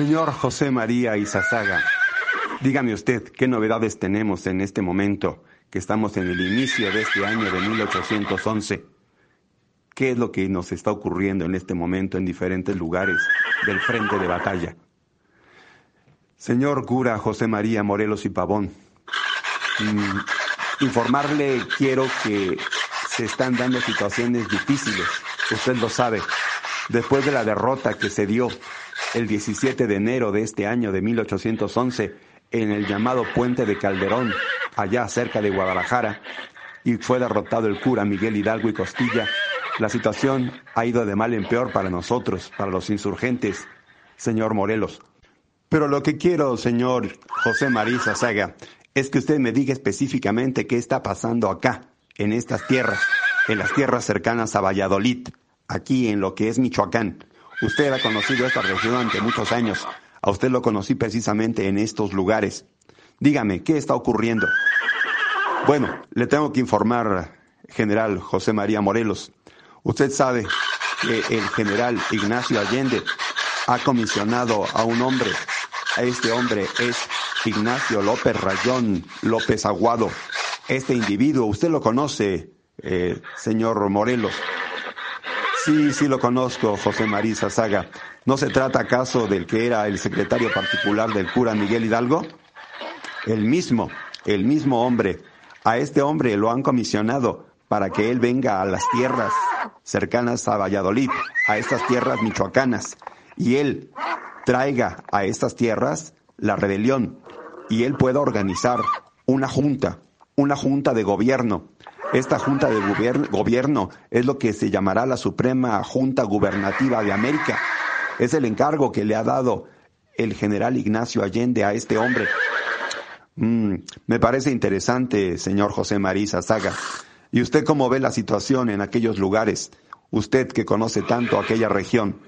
Señor José María Izazaga, dígame usted qué novedades tenemos en este momento que estamos en el inicio de este año de 1811. ¿Qué es lo que nos está ocurriendo en este momento en diferentes lugares del frente de batalla? Señor cura José María Morelos y Pavón, mm, informarle quiero que se están dando situaciones difíciles, usted lo sabe, después de la derrota que se dio el 17 de enero de este año de 1811 en el llamado Puente de Calderón, allá cerca de Guadalajara, y fue derrotado el cura Miguel Hidalgo y Costilla, la situación ha ido de mal en peor para nosotros, para los insurgentes, señor Morelos. Pero lo que quiero, señor José Marisa Saga, es que usted me diga específicamente qué está pasando acá, en estas tierras, en las tierras cercanas a Valladolid, aquí en lo que es Michoacán. Usted ha conocido esta región durante muchos años. A usted lo conocí precisamente en estos lugares. Dígame, ¿qué está ocurriendo? Bueno, le tengo que informar, general José María Morelos. Usted sabe que el general Ignacio Allende ha comisionado a un hombre. Este hombre es Ignacio López Rayón López Aguado. Este individuo, usted lo conoce, eh, señor Morelos. Sí, sí lo conozco, José María Saga. ¿No se trata acaso del que era el secretario particular del cura Miguel Hidalgo? El mismo, el mismo hombre. A este hombre lo han comisionado para que él venga a las tierras cercanas a Valladolid, a estas tierras michoacanas, y él traiga a estas tierras la rebelión, y él pueda organizar una junta, una junta de gobierno, esta Junta de Gobierno es lo que se llamará la Suprema Junta Gubernativa de América. Es el encargo que le ha dado el general Ignacio Allende a este hombre. Mm, me parece interesante, señor José María Saga. ¿Y usted cómo ve la situación en aquellos lugares? Usted que conoce tanto aquella región.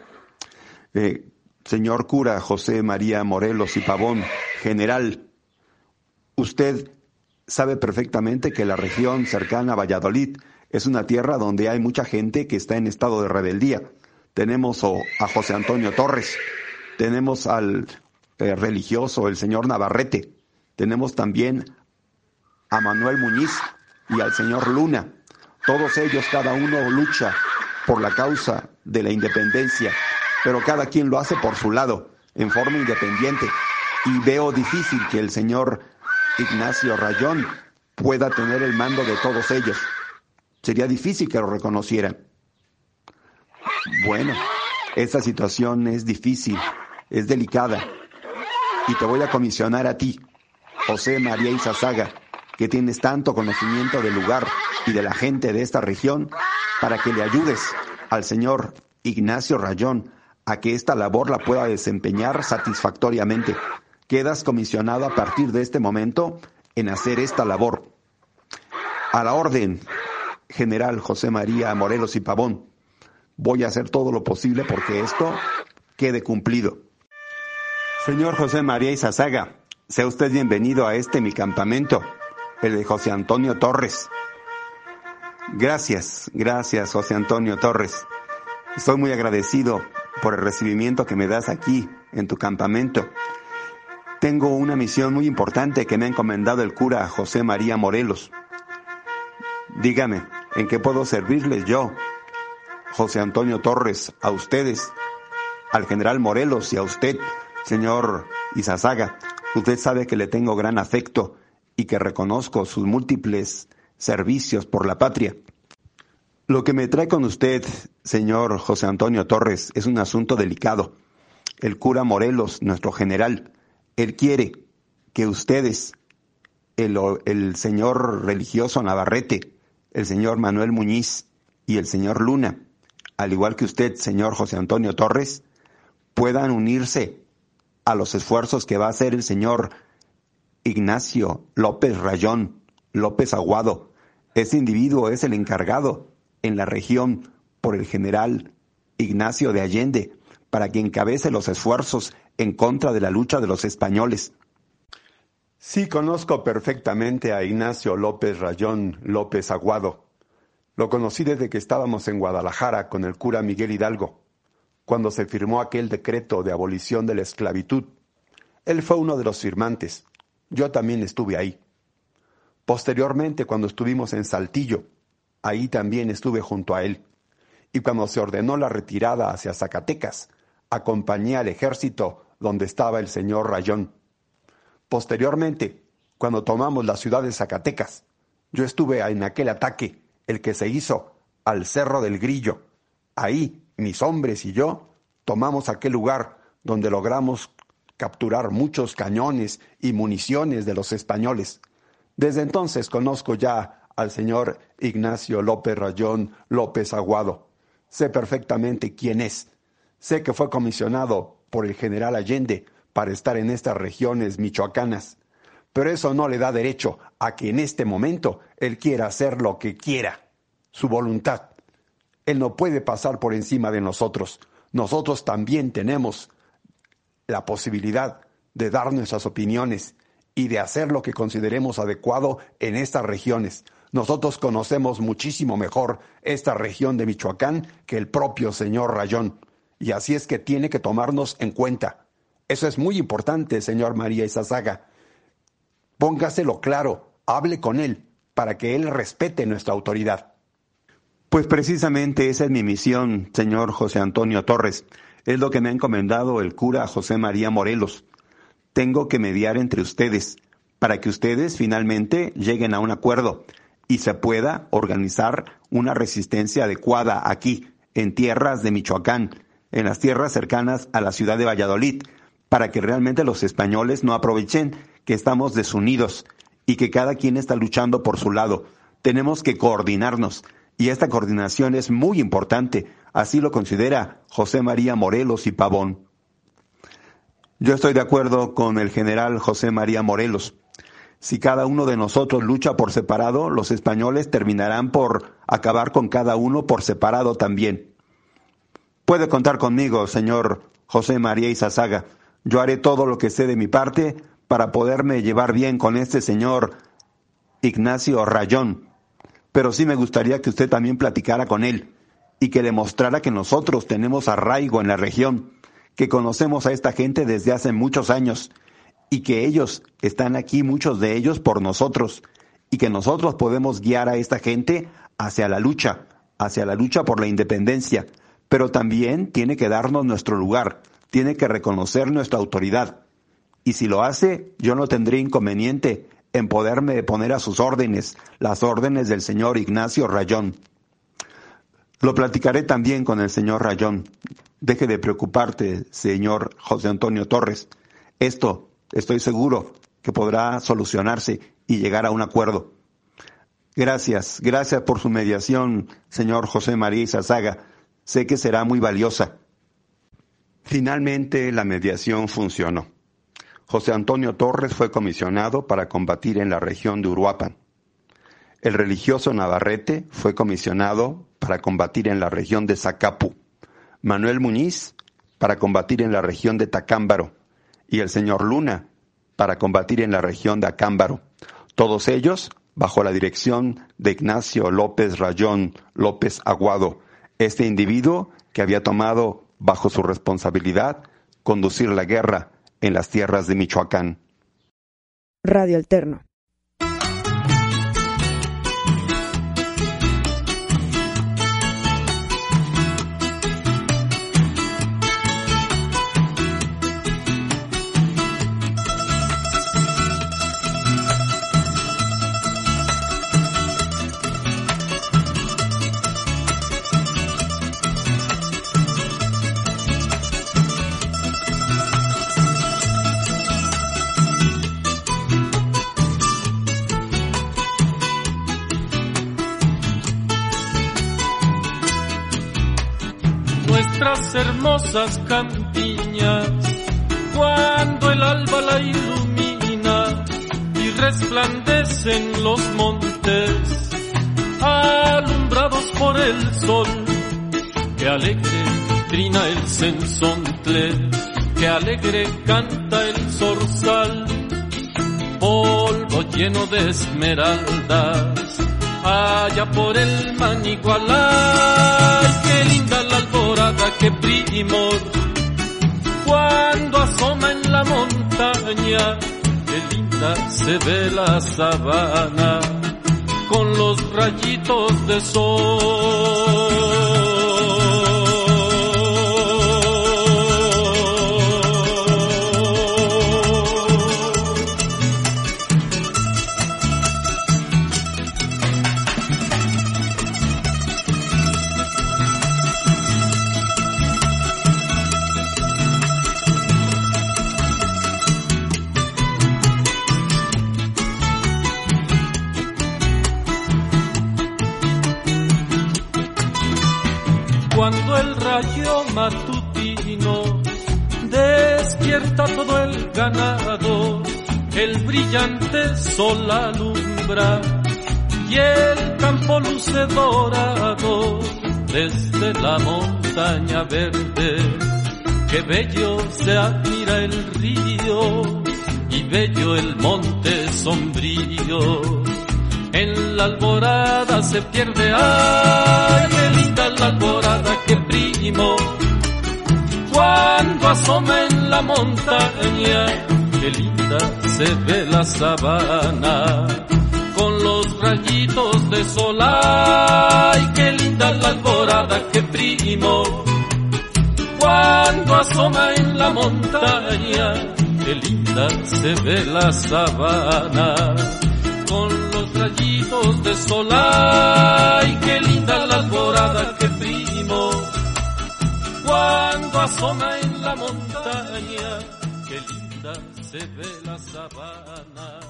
Eh, señor cura José María Morelos y Pavón, general, usted sabe perfectamente que la región cercana a Valladolid es una tierra donde hay mucha gente que está en estado de rebeldía. Tenemos a José Antonio Torres, tenemos al eh, religioso, el señor Navarrete, tenemos también a Manuel Muñiz y al señor Luna. Todos ellos, cada uno lucha por la causa de la independencia, pero cada quien lo hace por su lado, en forma independiente. Y veo difícil que el señor Ignacio Rayón pueda tener el mando de todos ellos. Sería difícil que lo reconocieran. Bueno, esta situación es difícil, es delicada. Y te voy a comisionar a ti, José María Izazaga, que tienes tanto conocimiento del lugar y de la gente de esta región, para que le ayudes al señor Ignacio Rayón a que esta labor la pueda desempeñar satisfactoriamente quedas comisionado a partir de este momento en hacer esta labor. A la orden, general José María Morelos y Pavón, voy a hacer todo lo posible porque esto quede cumplido. Señor José María Izazaga, sea usted bienvenido a este mi campamento, el de José Antonio Torres. Gracias, gracias José Antonio Torres. Estoy muy agradecido por el recibimiento que me das aquí, en tu campamento. Tengo una misión muy importante que me ha encomendado el cura José María Morelos. Dígame, ¿en qué puedo servirles yo, José Antonio Torres, a ustedes, al general Morelos y a usted, señor Izazaga? Usted sabe que le tengo gran afecto y que reconozco sus múltiples servicios por la patria. Lo que me trae con usted, señor José Antonio Torres, es un asunto delicado. El cura Morelos, nuestro general, él quiere que ustedes, el, señor religioso Navarrete, el señor Manuel Muñiz y el señor Luna, al igual que usted, señor José Antonio Torres, puedan unirse a los esfuerzos que va a hacer el señor Ignacio López Rayón, López Aguado. Ese individuo es el encargado en la región por el general Ignacio de Allende para que encabece los esfuerzos en contra de la lucha de los españoles. Sí, conozco perfectamente a Ignacio López Rayón López Aguado. Lo conocí desde que estábamos en Guadalajara con el cura Miguel Hidalgo, cuando se firmó aquel decreto de abolición de la esclavitud. Él fue uno de los firmantes. Yo también estuve ahí. Posteriormente, cuando estuvimos en Saltillo, ahí también estuve junto a él. Y cuando se ordenó la retirada hacia Zacatecas, acompañé al ejército donde estaba el señor Rayón. Posteriormente, cuando tomamos la ciudad de Zacatecas, yo estuve en aquel ataque, el que se hizo al Cerro del Grillo. Ahí, mis hombres y yo tomamos aquel lugar donde logramos capturar muchos cañones y municiones de los españoles. Desde entonces conozco ya al señor Ignacio López Rayón López Aguado. Sé perfectamente quién es Sé que fue comisionado por el general Allende para estar en estas regiones michoacanas, pero eso no le da derecho a que en este momento él quiera hacer lo que quiera, su voluntad. Él no puede pasar por encima de nosotros. Nosotros también tenemos la posibilidad de dar nuestras opiniones y de hacer lo que consideremos adecuado en estas regiones. Nosotros conocemos muchísimo mejor esta región de Michoacán que el propio señor Rayón. Y así es que tiene que tomarnos en cuenta. Eso es muy importante, señor María Isazaga. Póngaselo claro, hable con él, para que él respete nuestra autoridad. Pues precisamente esa es mi misión, señor José Antonio Torres. Es lo que me ha encomendado el cura José María Morelos. Tengo que mediar entre ustedes, para que ustedes finalmente lleguen a un acuerdo y se pueda organizar una resistencia adecuada aquí, en tierras de Michoacán, en las tierras cercanas a la ciudad de Valladolid, para que realmente los españoles no aprovechen que estamos desunidos y que cada quien está luchando por su lado. Tenemos que coordinarnos y esta coordinación es muy importante, así lo considera José María Morelos y Pavón. Yo estoy de acuerdo con el general José María Morelos. Si cada uno de nosotros lucha por separado, los españoles terminarán por acabar con cada uno por separado también. Puede contar conmigo, señor José María Izazaga. Yo haré todo lo que sé de mi parte para poderme llevar bien con este señor Ignacio Rayón. Pero sí me gustaría que usted también platicara con él y que le mostrara que nosotros tenemos arraigo en la región, que conocemos a esta gente desde hace muchos años y que ellos están aquí, muchos de ellos, por nosotros, y que nosotros podemos guiar a esta gente hacia la lucha, hacia la lucha por la independencia, pero también tiene que darnos nuestro lugar, tiene que reconocer nuestra autoridad. Y si lo hace, yo no tendré inconveniente en poderme poner a sus órdenes, las órdenes del señor Ignacio Rayón. Lo platicaré también con el señor Rayón. Deje de preocuparte, señor José Antonio Torres. Esto, estoy seguro que podrá solucionarse y llegar a un acuerdo. Gracias, gracias por su mediación, señor José María Izazaga. Sé que será muy valiosa. Finalmente la mediación funcionó. José Antonio Torres fue comisionado para combatir en la región de Uruapan. El religioso Navarrete fue comisionado para combatir en la región de Zacapu. Manuel Muñiz para combatir en la región de Tacámbaro y el señor Luna para combatir en la región de Acámbaro. Todos ellos bajo la dirección de Ignacio López Rayón López Aguado, este individuo que había tomado bajo su responsabilidad conducir la guerra en las tierras de Michoacán. Radio Alterno. Hermosas campiñas, cuando el alba la ilumina y resplandecen los montes, alumbrados por el sol, que alegre trina el sensontle, que alegre canta el zorzal, polvo lleno de esmeraldas, allá por el manigualay, cuando asoma en la montaña, qué linda se ve la sabana, con los rayitos de sol. Brillante sol alumbra y el campo luce dorado desde la montaña verde. Qué bello se admira el río y bello el monte sombrío. En la alborada se pierde, ay, qué linda la alborada que primo. Cuando asoma en la montaña, qué linda se ve la sabana. Con los rayitos de sol, ay, qué linda la alborada que primo. Cuando asoma en la montaña, qué linda se ve la sabana con los rayitos de sol. ¡Ay, qué linda la alborada que primo! Cuando asoma en la montaña, se la sabana.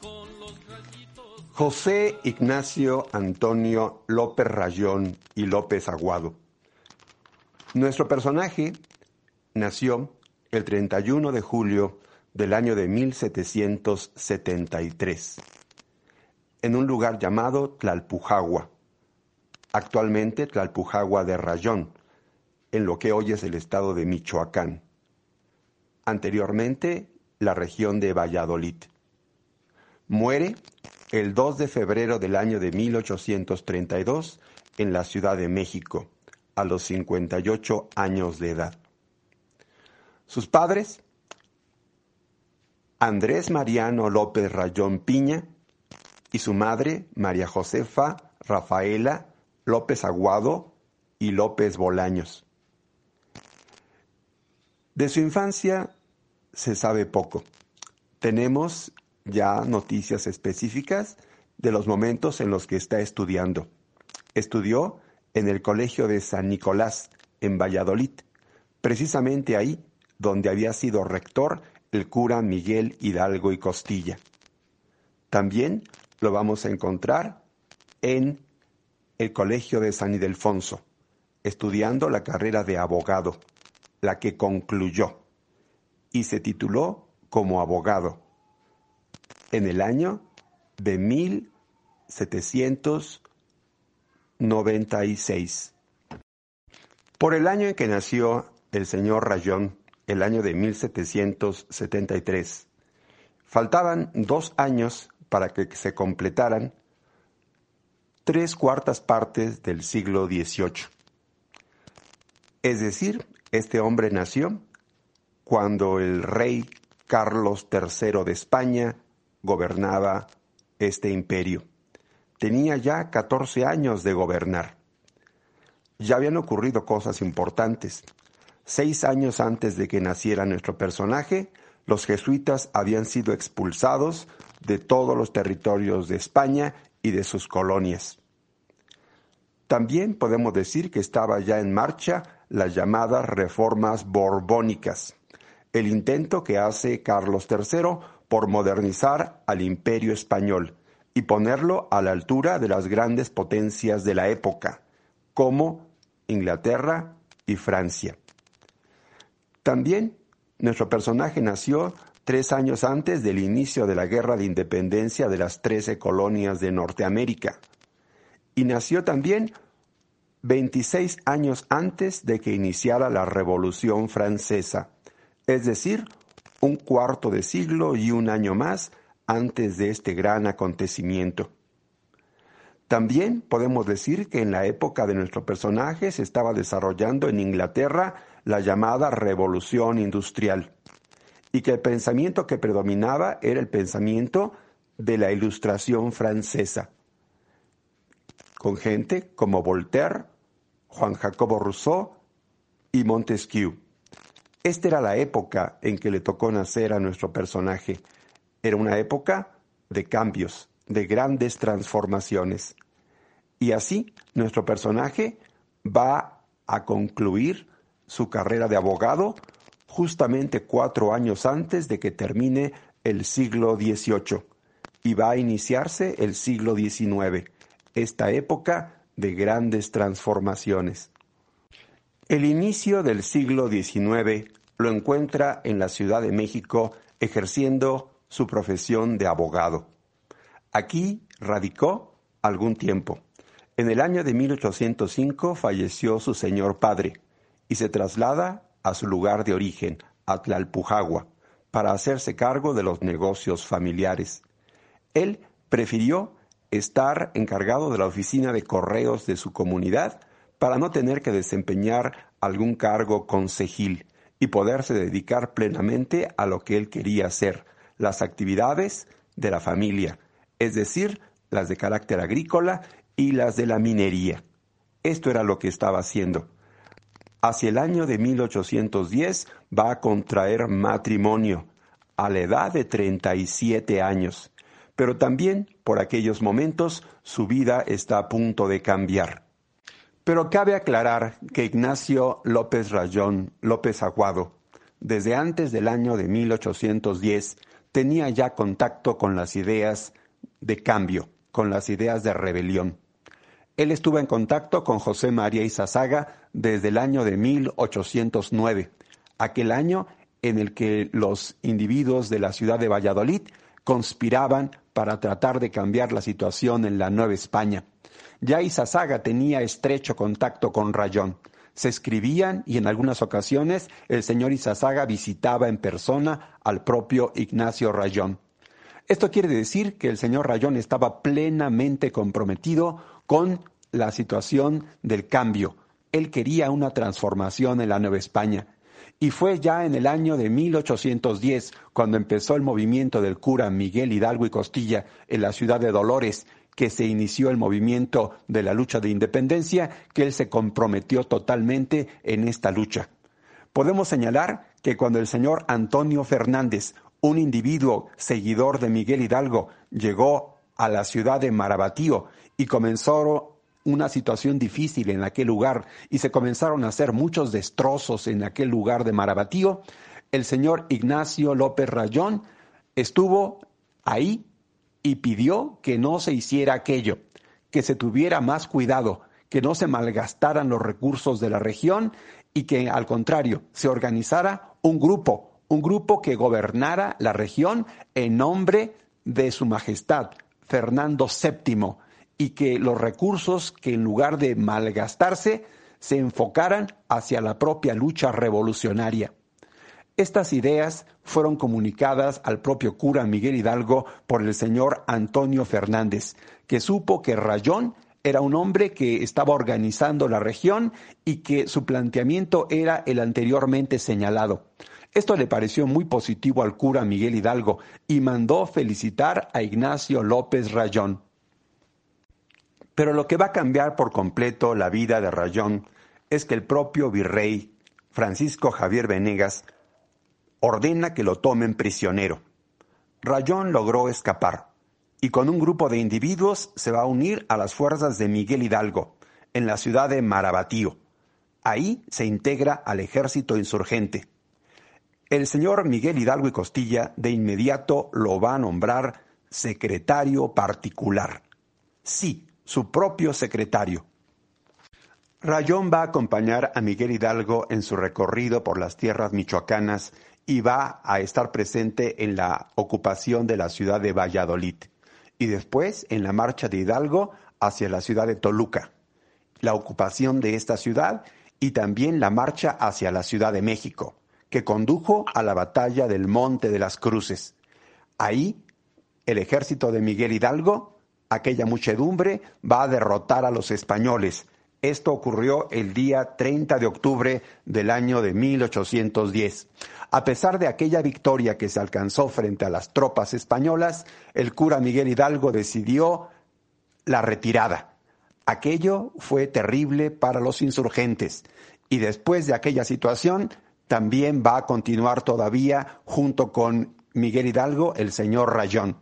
Con los José Ignacio Antonio López Rayón y López Aguado. Nuestro personaje nació el 31 de julio del año de 1773 en un lugar llamado Tlalpujagua, actualmente Tlalpujagua de Rayón, en lo que hoy es el estado de Michoacán, anteriormente la región de Valladolid. Muere el 2 de febrero del año de 1832 en la Ciudad de México, a los 58 años de edad. Sus padres, Andrés Mariano López Rayón Piña, y su madre, María Josefa Rafaela López Aguado y López Bolaños. De su infancia se sabe poco. Tenemos ya noticias específicas de los momentos en los que está estudiando. Estudió en el Colegio de San Nicolás, en Valladolid, precisamente ahí donde había sido rector el cura Miguel Hidalgo y Costilla. También lo vamos a encontrar en el Colegio de San Ildefonso, estudiando la carrera de abogado, la que concluyó, y se tituló como abogado en el año de 1796. Por el año en que nació el señor Rayón, el año de 1773, faltaban dos años para que se completaran tres cuartas partes del siglo XVIII. Es decir, este hombre nació cuando el rey Carlos III de España gobernaba este imperio. Tenía ya 14 años de gobernar. Ya habían ocurrido cosas importantes. Seis años antes de que naciera nuestro personaje, los jesuitas habían sido expulsados de todos los territorios de España y de sus colonias. También podemos decir que estaba ya en marcha las llamadas reformas borbónicas, el intento que hace Carlos III por modernizar al imperio español y ponerlo a la altura de las grandes potencias de la época, como Inglaterra y Francia. También nuestro personaje nació tres años antes del inicio de la Guerra de Independencia de las trece colonias de Norteamérica. Y nació también 26 años antes de que iniciara la Revolución Francesa, es decir, un cuarto de siglo y un año más antes de este gran acontecimiento. También podemos decir que en la época de nuestro personaje se estaba desarrollando en Inglaterra la llamada Revolución Industrial y que el pensamiento que predominaba era el pensamiento de la Ilustración francesa, con gente como Voltaire, Juan Jacobo Rousseau y Montesquieu. Esta era la época en que le tocó nacer a nuestro personaje. Era una época de cambios, de grandes transformaciones. Y así nuestro personaje va a concluir su carrera de abogado justamente cuatro años antes de que termine el siglo XVIII y va a iniciarse el siglo XIX, esta época de grandes transformaciones. El inicio del siglo XIX lo encuentra en la Ciudad de México ejerciendo su profesión de abogado. Aquí radicó algún tiempo. En el año de 1805 falleció su señor padre y se traslada a su lugar de origen, a Tlalpujagua, para hacerse cargo de los negocios familiares. Él prefirió estar encargado de la oficina de correos de su comunidad para no tener que desempeñar algún cargo consejil y poderse dedicar plenamente a lo que él quería hacer, las actividades de la familia, es decir, las de carácter agrícola y las de la minería. Esto era lo que estaba haciendo. Hacia el año de 1810 va a contraer matrimonio a la edad de 37 años, pero también por aquellos momentos su vida está a punto de cambiar. Pero cabe aclarar que Ignacio López Rayón López Aguado, desde antes del año de 1810, tenía ya contacto con las ideas de cambio, con las ideas de rebelión. Él estuvo en contacto con José María Izazaga desde el año de 1809, aquel año en el que los individuos de la ciudad de Valladolid conspiraban para tratar de cambiar la situación en la Nueva España. Ya Izazaga tenía estrecho contacto con Rayón. Se escribían y en algunas ocasiones el señor Izazaga visitaba en persona al propio Ignacio Rayón. Esto quiere decir que el señor Rayón estaba plenamente comprometido con la situación del cambio. Él quería una transformación en la Nueva España. Y fue ya en el año de 1810 cuando empezó el movimiento del cura Miguel Hidalgo y Costilla en la ciudad de Dolores, que se inició el movimiento de la lucha de independencia, que él se comprometió totalmente en esta lucha. Podemos señalar que cuando el señor Antonio Fernández, un individuo seguidor de Miguel Hidalgo, llegó a la ciudad de Marabatío y comenzó una situación difícil en aquel lugar y se comenzaron a hacer muchos destrozos en aquel lugar de Marabatío, el señor Ignacio López Rayón estuvo ahí y pidió que no se hiciera aquello, que se tuviera más cuidado, que no se malgastaran los recursos de la región y que al contrario se organizara un grupo un grupo que gobernara la región en nombre de su Majestad, Fernando VII, y que los recursos que en lugar de malgastarse se enfocaran hacia la propia lucha revolucionaria. Estas ideas fueron comunicadas al propio cura Miguel Hidalgo por el señor Antonio Fernández, que supo que Rayón era un hombre que estaba organizando la región y que su planteamiento era el anteriormente señalado. Esto le pareció muy positivo al cura Miguel Hidalgo y mandó felicitar a Ignacio López Rayón. Pero lo que va a cambiar por completo la vida de Rayón es que el propio virrey Francisco Javier Venegas ordena que lo tomen prisionero. Rayón logró escapar y con un grupo de individuos se va a unir a las fuerzas de Miguel Hidalgo en la ciudad de Marabatío. Ahí se integra al ejército insurgente. El señor Miguel Hidalgo y Costilla de inmediato lo va a nombrar secretario particular. Sí, su propio secretario. Rayón va a acompañar a Miguel Hidalgo en su recorrido por las tierras michoacanas y va a estar presente en la ocupación de la ciudad de Valladolid y después en la marcha de Hidalgo hacia la ciudad de Toluca, la ocupación de esta ciudad y también la marcha hacia la Ciudad de México, que condujo a la batalla del Monte de las Cruces. Ahí, el ejército de Miguel Hidalgo, aquella muchedumbre, va a derrotar a los españoles. Esto ocurrió el día 30 de octubre del año de 1810. A pesar de aquella victoria que se alcanzó frente a las tropas españolas, el cura Miguel Hidalgo decidió la retirada Aquello fue terrible para los insurgentes y después de aquella situación también va a continuar todavía junto con Miguel Hidalgo el señor Rayón.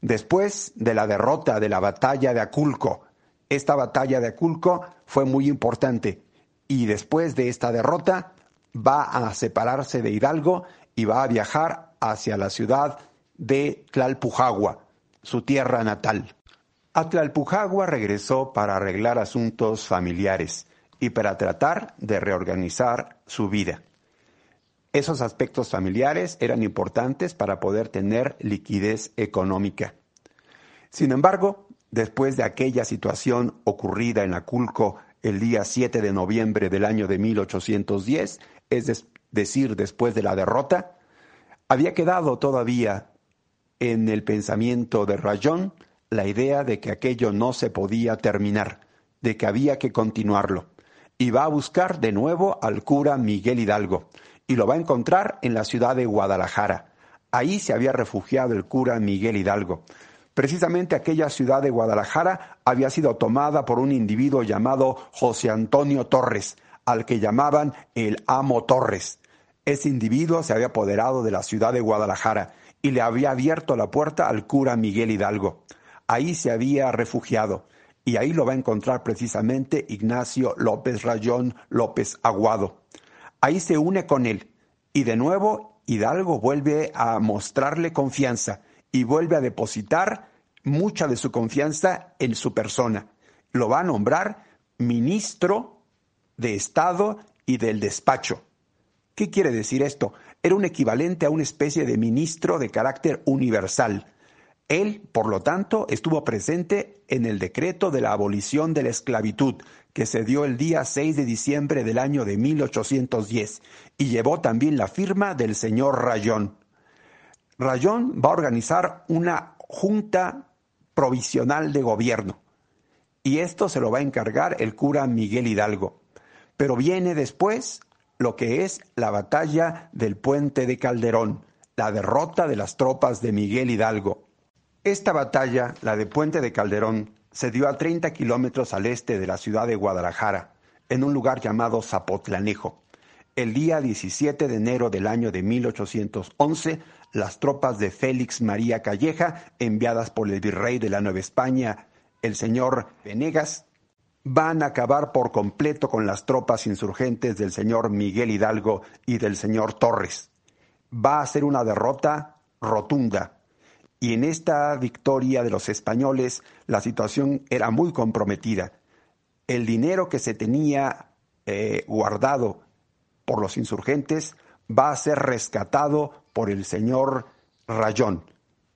Después de la derrota de la batalla de Aculco, esta batalla de Aculco fue muy importante y después de esta derrota va a separarse de Hidalgo y va a viajar hacia la ciudad de Tlalpujagua, su tierra natal. Atlalpujagua regresó para arreglar asuntos familiares y para tratar de reorganizar su vida. Esos aspectos familiares eran importantes para poder tener liquidez económica. Sin embargo, después de aquella situación ocurrida en Aculco el día 7 de noviembre del año de 1810, es decir, después de la derrota, había quedado todavía en el pensamiento de Rayón la idea de que aquello no se podía terminar, de que había que continuarlo. Y va a buscar de nuevo al cura Miguel Hidalgo, y lo va a encontrar en la ciudad de Guadalajara. Ahí se había refugiado el cura Miguel Hidalgo. Precisamente aquella ciudad de Guadalajara había sido tomada por un individuo llamado José Antonio Torres, al que llamaban el Amo Torres. Ese individuo se había apoderado de la ciudad de Guadalajara y le había abierto la puerta al cura Miguel Hidalgo. Ahí se había refugiado y ahí lo va a encontrar precisamente Ignacio López Rayón López Aguado. Ahí se une con él y de nuevo Hidalgo vuelve a mostrarle confianza y vuelve a depositar mucha de su confianza en su persona. Lo va a nombrar ministro de Estado y del despacho. ¿Qué quiere decir esto? Era un equivalente a una especie de ministro de carácter universal él, por lo tanto, estuvo presente en el decreto de la abolición de la esclavitud, que se dio el día 6 de diciembre del año de 1810, y llevó también la firma del señor Rayón. Rayón va a organizar una junta provisional de gobierno, y esto se lo va a encargar el cura Miguel Hidalgo. Pero viene después lo que es la batalla del puente de Calderón, la derrota de las tropas de Miguel Hidalgo. Esta batalla, la de Puente de Calderón, se dio a 30 kilómetros al este de la ciudad de Guadalajara, en un lugar llamado Zapotlanejo. El día 17 de enero del año de 1811, las tropas de Félix María Calleja, enviadas por el virrey de la Nueva España, el señor Venegas, van a acabar por completo con las tropas insurgentes del señor Miguel Hidalgo y del señor Torres. Va a ser una derrota rotunda, y en esta victoria de los españoles la situación era muy comprometida. El dinero que se tenía eh, guardado por los insurgentes va a ser rescatado por el señor Rayón.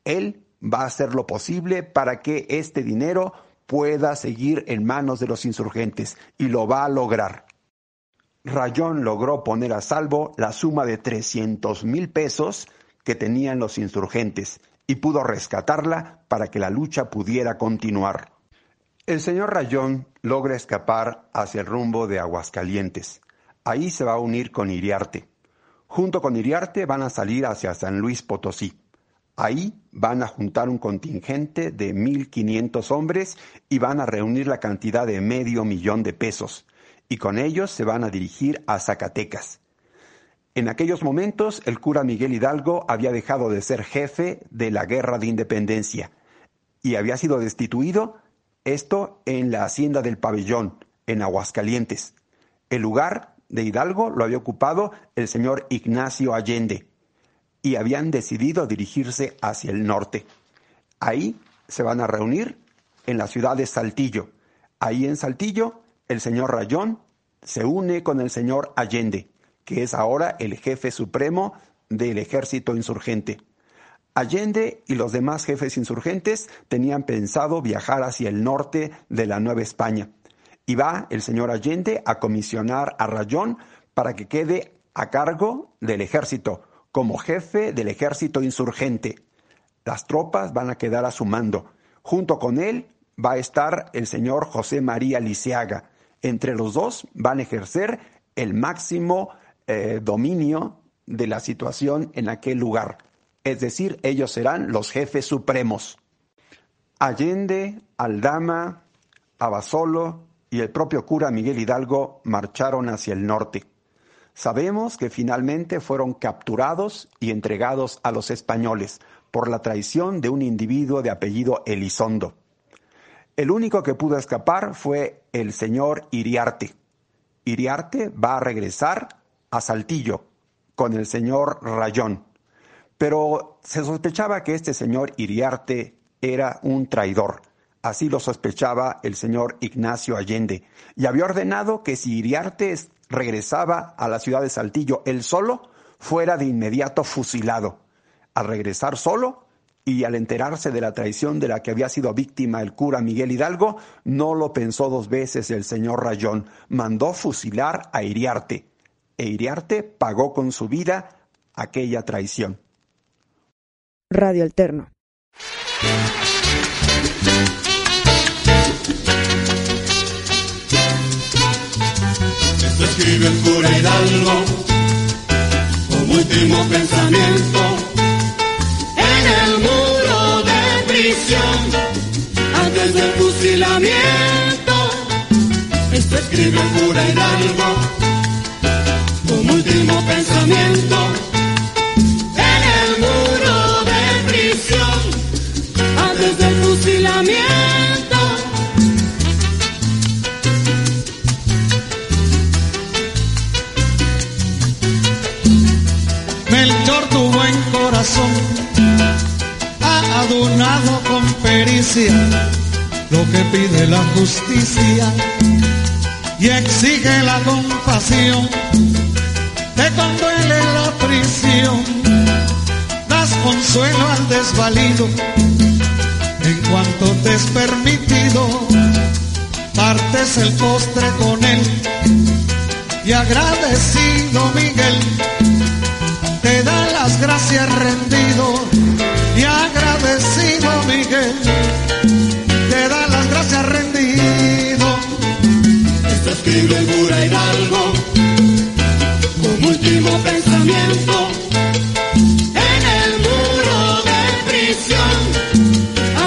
Él va a hacer lo posible para que este dinero pueda seguir en manos de los insurgentes y lo va a lograr. Rayón logró poner a salvo la suma de 300 mil pesos que tenían los insurgentes y pudo rescatarla para que la lucha pudiera continuar. El señor Rayón logra escapar hacia el rumbo de Aguascalientes. Ahí se va a unir con Iriarte. Junto con Iriarte van a salir hacia San Luis Potosí. Ahí van a juntar un contingente de 1.500 hombres y van a reunir la cantidad de medio millón de pesos. Y con ellos se van a dirigir a Zacatecas. En aquellos momentos el cura Miguel Hidalgo había dejado de ser jefe de la guerra de independencia y había sido destituido, esto en la hacienda del pabellón, en Aguascalientes. El lugar de Hidalgo lo había ocupado el señor Ignacio Allende y habían decidido dirigirse hacia el norte. Ahí se van a reunir en la ciudad de Saltillo. Ahí en Saltillo el señor Rayón se une con el señor Allende, que es ahora el jefe supremo del ejército insurgente. Allende y los demás jefes insurgentes tenían pensado viajar hacia el norte de la Nueva España y va el señor Allende a comisionar a Rayón para que quede a cargo del ejército, como jefe del ejército insurgente. Las tropas van a quedar a su mando. Junto con él va a estar el señor José María Liceaga. Entre los dos van a ejercer el máximo eh, dominio de la situación en aquel lugar. Es decir, ellos serán los jefes supremos. Allende, Aldama, Abasolo, y el propio cura Miguel Hidalgo marcharon hacia el norte. Sabemos que finalmente fueron capturados y entregados a los españoles por la traición de un individuo de apellido Elizondo. El único que pudo escapar fue el señor Iriarte. Iriarte va a regresar a Saltillo con el señor Rayón. Pero se sospechaba que este señor Iriarte era un traidor Así lo sospechaba el señor Ignacio Allende, y había ordenado que si Iriarte regresaba a la ciudad de Saltillo él solo, fuera de inmediato fusilado. Al regresar solo y al enterarse de la traición de la que había sido víctima el cura Miguel Hidalgo, no lo pensó dos veces el señor Rayón, mandó fusilar a Iriarte, e Iriarte pagó con su vida aquella traición. Radio Alterno. escribe el cura Hidalgo como último pensamiento en el muro de prisión antes del fusilamiento. Esto escribe el cura Hidalgo último pensamiento en el muro de prisión antes del fusilamiento. ha adornado con pericia lo que pide la justicia y exige la compasión. Te la prisión, das consuelo al desvalido en cuanto te es permitido. Partes el postre con él y agradecido Miguel te da las gracias rendido y agradecido Miguel, te da las gracias rendido. Esto escribe el Hidalgo último pensamiento en el muro de prisión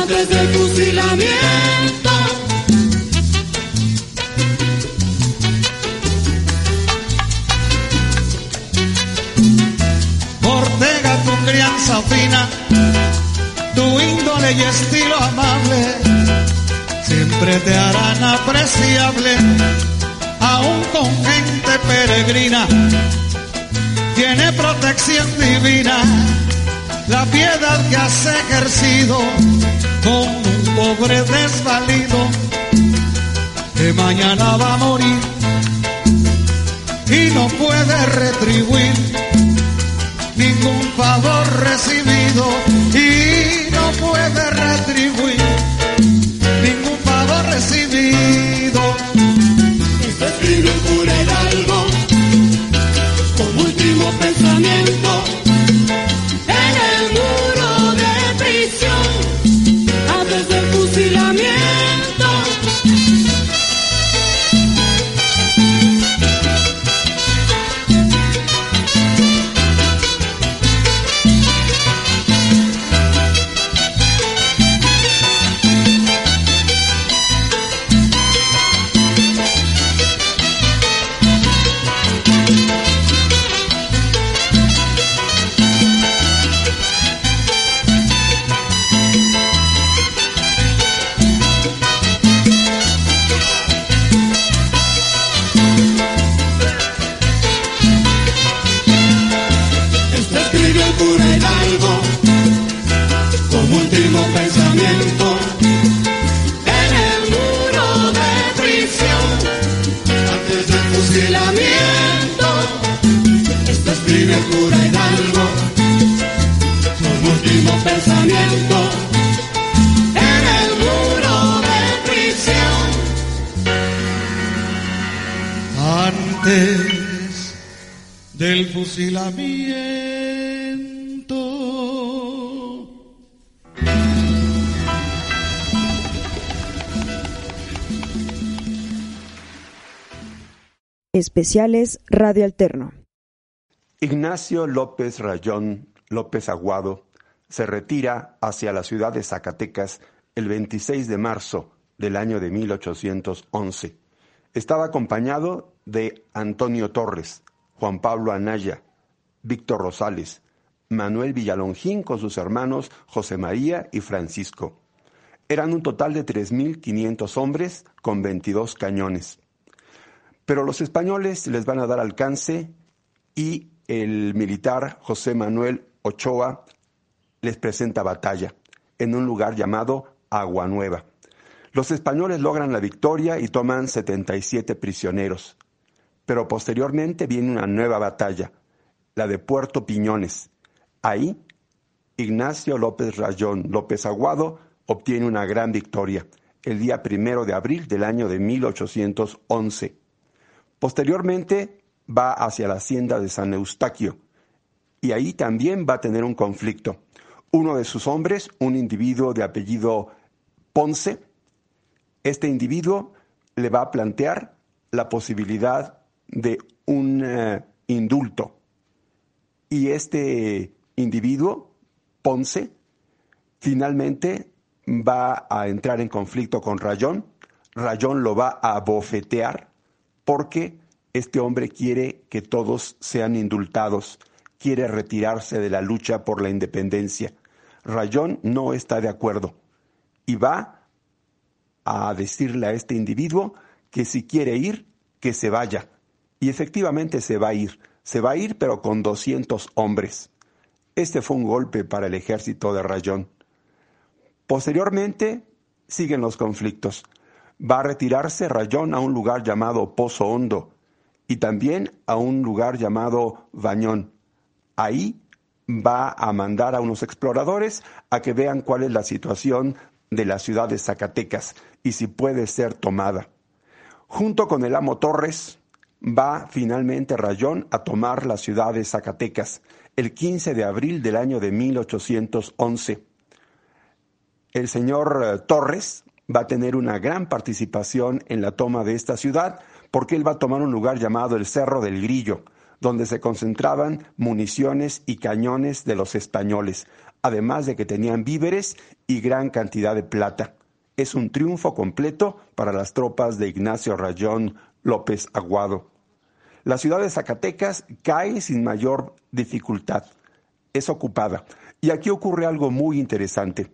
antes del fusilamiento. fina, tu índole y estilo amable, siempre te harán apreciable, aún con gente peregrina, tiene protección divina, la piedad que has ejercido con un pobre desvalido, que mañana va a morir y no puede retribuir ningún favor recibido fusilamiento. Especiales Radio Alterno. Ignacio López Rayón López Aguado se retira hacia la ciudad de Zacatecas el 26 de marzo del año de 1811. Estaba acompañado de Antonio Torres, Juan Pablo Anaya, Víctor Rosales, Manuel Villalongín con sus hermanos José María y Francisco. Eran un total de 3.500 hombres con 22 cañones. Pero los españoles les van a dar alcance y el militar José Manuel Ochoa les presenta batalla en un lugar llamado Agua Nueva. Los españoles logran la victoria y toman 77 prisioneros. Pero posteriormente viene una nueva batalla, la de Puerto Piñones. Ahí, Ignacio López Rayón López Aguado obtiene una gran victoria el día primero de abril del año de 1811. Posteriormente va hacia la hacienda de San Eustaquio y ahí también va a tener un conflicto. Uno de sus hombres, un individuo de apellido Ponce, este individuo le va a plantear la posibilidad de un eh, indulto. Y este individuo, Ponce, finalmente va a entrar en conflicto con Rayón. Rayón lo va a bofetear porque este hombre quiere que todos sean indultados, quiere retirarse de la lucha por la independencia. Rayón no está de acuerdo y va a decirle a este individuo que si quiere ir, que se vaya. Y efectivamente se va a ir, se va a ir pero con 200 hombres. Este fue un golpe para el ejército de Rayón. Posteriormente siguen los conflictos va a retirarse Rayón a un lugar llamado Pozo Hondo y también a un lugar llamado Bañón. Ahí va a mandar a unos exploradores a que vean cuál es la situación de la ciudad de Zacatecas y si puede ser tomada. Junto con el amo Torres, va finalmente Rayón a tomar la ciudad de Zacatecas el 15 de abril del año de 1811. El señor eh, Torres va a tener una gran participación en la toma de esta ciudad porque él va a tomar un lugar llamado el Cerro del Grillo, donde se concentraban municiones y cañones de los españoles, además de que tenían víveres y gran cantidad de plata. Es un triunfo completo para las tropas de Ignacio Rayón López Aguado. La ciudad de Zacatecas cae sin mayor dificultad. Es ocupada. Y aquí ocurre algo muy interesante.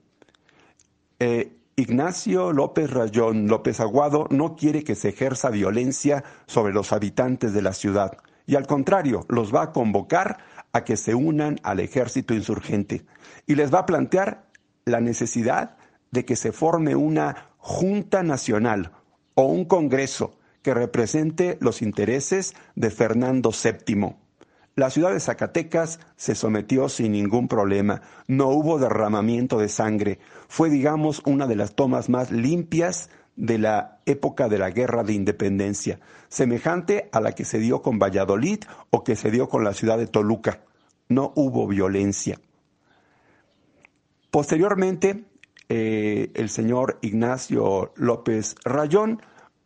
Eh, Ignacio López Rayón López Aguado no quiere que se ejerza violencia sobre los habitantes de la ciudad y al contrario los va a convocar a que se unan al ejército insurgente y les va a plantear la necesidad de que se forme una Junta Nacional o un Congreso que represente los intereses de Fernando VII. La ciudad de Zacatecas se sometió sin ningún problema, no hubo derramamiento de sangre, fue digamos una de las tomas más limpias de la época de la Guerra de Independencia, semejante a la que se dio con Valladolid o que se dio con la ciudad de Toluca. No hubo violencia. Posteriormente, eh, el señor Ignacio López Rayón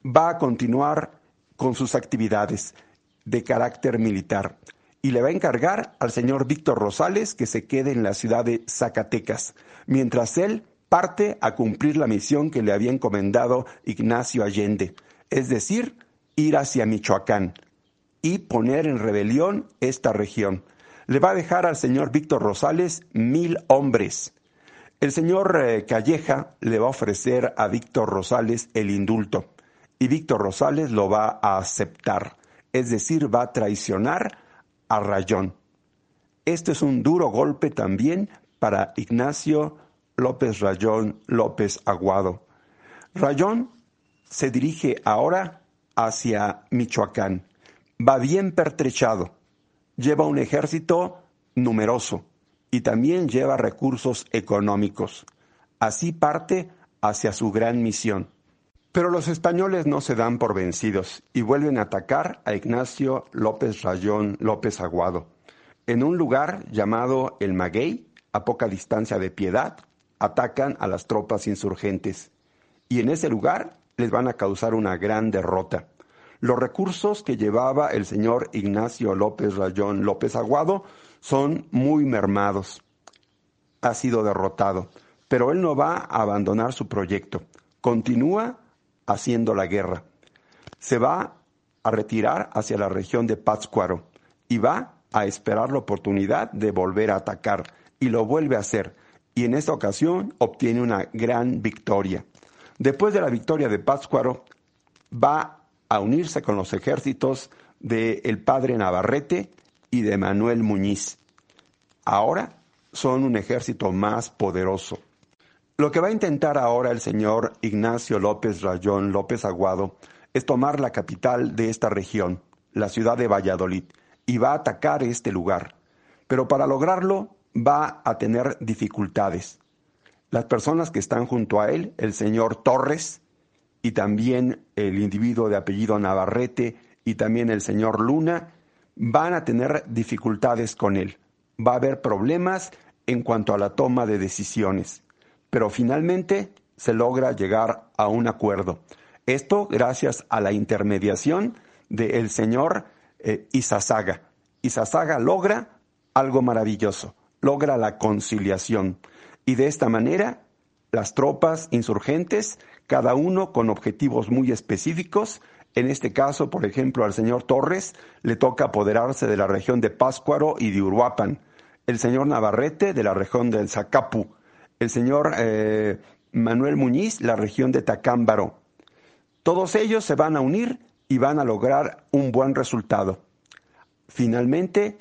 va a continuar con sus actividades de carácter militar y le va a encargar al señor Víctor Rosales que se quede en la ciudad de Zacatecas, mientras él parte a cumplir la misión que le había encomendado Ignacio Allende, es decir, ir hacia Michoacán y poner en rebelión esta región. Le va a dejar al señor Víctor Rosales mil hombres. El señor eh, Calleja le va a ofrecer a Víctor Rosales el indulto y Víctor Rosales lo va a aceptar, es decir, va a traicionar a Rayón. Esto es un duro golpe también para Ignacio López Rayón López Aguado. Rayón se dirige ahora hacia Michoacán. Va bien pertrechado, lleva un ejército numeroso y también lleva recursos económicos. Así parte hacia su gran misión. Pero los españoles no se dan por vencidos y vuelven a atacar a Ignacio López Rayón López Aguado. En un lugar llamado El Maguey, a poca distancia de Piedad, atacan a las tropas insurgentes. Y en ese lugar les van a causar una gran derrota. Los recursos que llevaba el señor Ignacio López Rayón López Aguado son muy mermados. Ha sido derrotado, pero él no va a abandonar su proyecto. Continúa haciendo la guerra. Se va a retirar hacia la región de Pátzcuaro y va a esperar la oportunidad de volver a atacar y lo vuelve a hacer y en esta ocasión obtiene una gran victoria. Después de la victoria de Pátzcuaro va a unirse con los ejércitos de el padre Navarrete y de Manuel Muñiz. Ahora son un ejército más poderoso. Lo que va a intentar ahora el señor Ignacio López Rayón López Aguado es tomar la capital de esta región, la ciudad de Valladolid, y va a atacar este lugar. Pero para lograrlo va a tener dificultades. Las personas que están junto a él, el señor Torres y también el individuo de apellido Navarrete y también el señor Luna, van a tener dificultades con él. Va a haber problemas en cuanto a la toma de decisiones pero finalmente se logra llegar a un acuerdo. Esto gracias a la intermediación del señor eh, Isasaga. Logra algo maravilloso, logra la conciliación. Y de esta manera, las tropas insurgentes, cada uno con objetivos muy específicos, en este caso, por ejemplo, al señor Torres le toca apoderarse de la región de Páscuaro y de Uruapan, el señor Navarrete de la región del Zacapu, el señor eh, Manuel Muñiz, la región de Tacámbaro. Todos ellos se van a unir y van a lograr un buen resultado. Finalmente,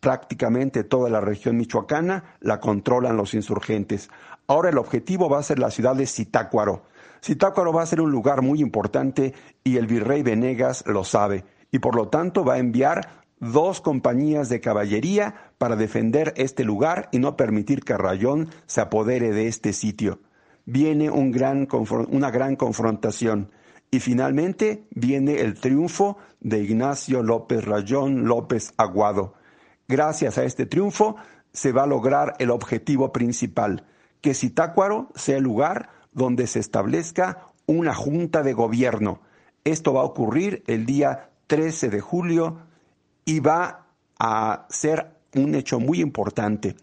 prácticamente toda la región michoacana la controlan los insurgentes. Ahora el objetivo va a ser la ciudad de Zitácuaro. Zitácuaro va a ser un lugar muy importante y el virrey Venegas lo sabe y por lo tanto va a enviar dos compañías de caballería para defender este lugar y no permitir que Rayón se apodere de este sitio. Viene una gran confrontación y finalmente viene el triunfo de Ignacio López Rayón López Aguado. Gracias a este triunfo se va a lograr el objetivo principal, que Zitácuaro sea el lugar donde se establezca una junta de gobierno. Esto va a ocurrir el día 13 de julio y va a ser un hecho muy importante.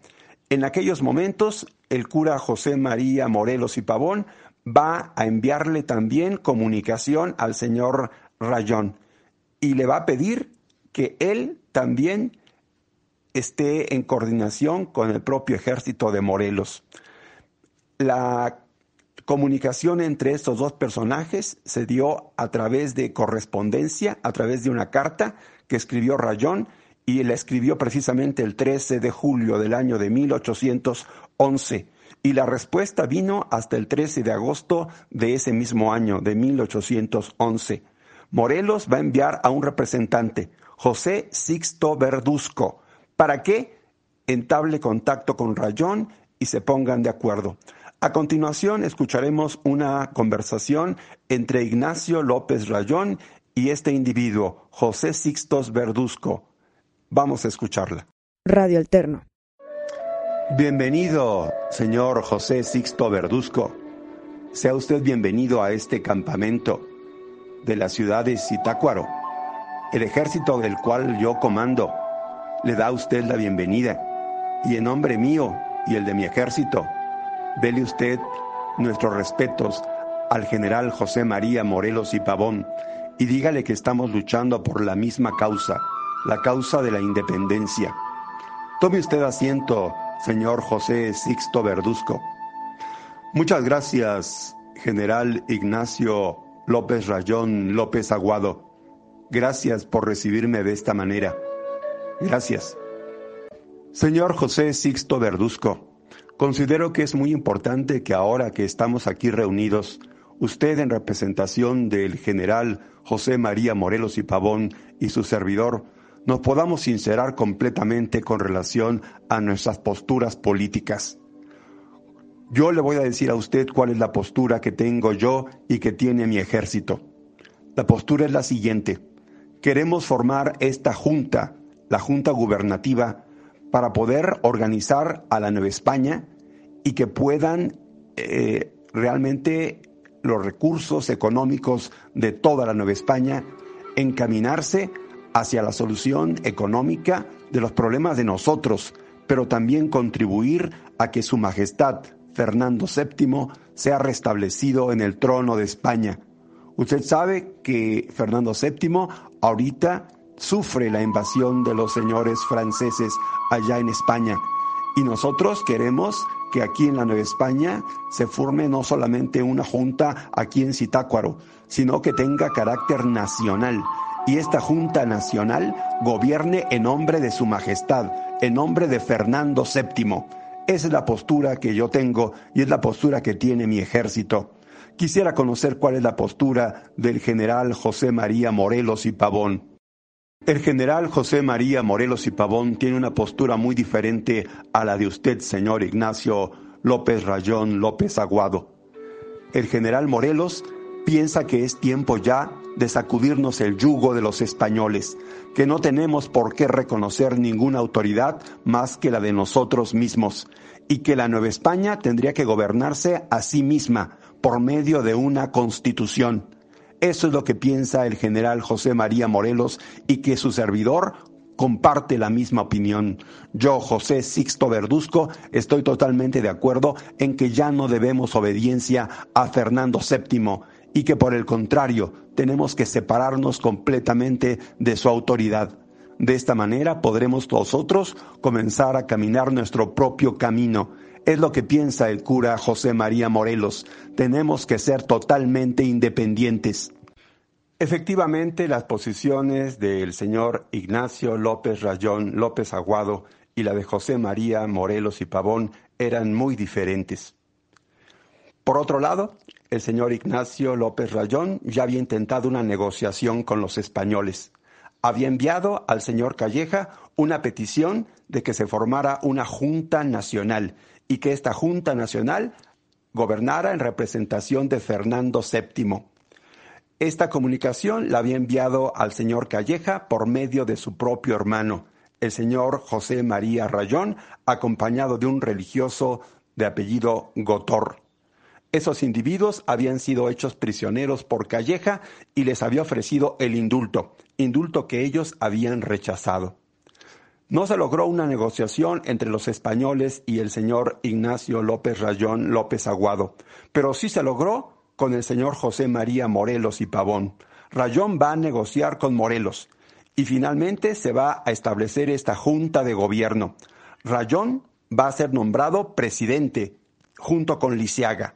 En aquellos momentos, el cura José María Morelos y Pavón va a enviarle también comunicación al señor Rayón y le va a pedir que él también esté en coordinación con el propio ejército de Morelos. La comunicación entre estos dos personajes se dio a través de correspondencia, a través de una carta que escribió Rayón y la escribió precisamente el 13 de julio del año de 1811 y la respuesta vino hasta el 13 de agosto de ese mismo año de 1811. Morelos va a enviar a un representante, José Sixto Verduzco, para que entable contacto con Rayón y se pongan de acuerdo. A continuación escucharemos una conversación entre Ignacio López Rayón y este individuo, José Sixtos Verduzco. Vamos a escucharla. Radio Alterno. Bienvenido, señor José Sixto Verduzco. Sea usted bienvenido a este campamento de la ciudad de Zitácuaro. El ejército del cual yo comando le da a usted la bienvenida. Y en nombre mío y el de mi ejército, dele usted nuestros respetos al general José María Morelos y Pavón, y dígale que estamos luchando por la misma causa, la causa de la independencia. Tome usted asiento, señor José Sixto Verduzco. Muchas gracias, general Ignacio López Rayón López Aguado. Gracias por recibirme de esta manera. Gracias. Señor José Sixto Verduzco, considero que es muy importante que ahora que estamos aquí reunidos, usted en representación del general José María Morelos y Pavón y su servidor, nos podamos sincerar completamente con relación a nuestras posturas políticas. Yo le voy a decir a usted cuál es la postura que tengo yo y que tiene mi ejército. La postura es la siguiente. Queremos formar esta junta, la junta gubernativa, para poder organizar a la Nueva España y que puedan eh, realmente los recursos económicos de toda la Nueva España encaminarse hacia la solución económica de los problemas de nosotros, pero también contribuir a que Su Majestad Fernando VII sea restablecido en el trono de España. Usted sabe que Fernando VII ahorita sufre la invasión de los señores franceses allá en España y nosotros queremos que aquí en la Nueva España se forme no solamente una junta aquí en Zitácuaro, sino que tenga carácter nacional y esta Junta Nacional gobierne en nombre de Su Majestad, en nombre de Fernando VII. Esa es la postura que yo tengo y es la postura que tiene mi ejército. Quisiera conocer cuál es la postura del general José María Morelos y Pavón. El general José María Morelos y Pavón tiene una postura muy diferente a la de usted, señor Ignacio López Rayón López Aguado. El general Morelos piensa que es tiempo ya de sacudirnos el yugo de los españoles, que no tenemos por qué reconocer ninguna autoridad más que la de nosotros mismos, y que la Nueva España tendría que gobernarse a sí misma por medio de una constitución. Eso es lo que piensa el general José María Morelos y que su servidor comparte la misma opinión. Yo, José Sixto Verduzco, estoy totalmente de acuerdo en que ya no debemos obediencia a Fernando VII y que por el contrario tenemos que separarnos completamente de su autoridad. De esta manera podremos nosotros comenzar a caminar nuestro propio camino. Es lo que piensa el cura José María Morelos. Tenemos que ser totalmente independientes. Efectivamente, las posiciones del señor Ignacio López Rayón López Aguado y la de José María Morelos y Pavón eran muy diferentes. Por otro lado, el señor Ignacio López Rayón ya había intentado una negociación con los españoles. Había enviado al señor Calleja una petición de que se formara una Junta Nacional y que esta Junta Nacional gobernara en representación de Fernando VII. Esta comunicación la había enviado al señor Calleja por medio de su propio hermano, el señor José María Rayón, acompañado de un religioso de apellido Gotor. Esos individuos habían sido hechos prisioneros por Calleja y les había ofrecido el indulto, indulto que ellos habían rechazado. No se logró una negociación entre los españoles y el señor Ignacio López Rayón López Aguado, pero sí se logró con el señor José María Morelos y Pavón. Rayón va a negociar con Morelos y finalmente se va a establecer esta junta de gobierno. Rayón va a ser nombrado presidente junto con Lisiaga.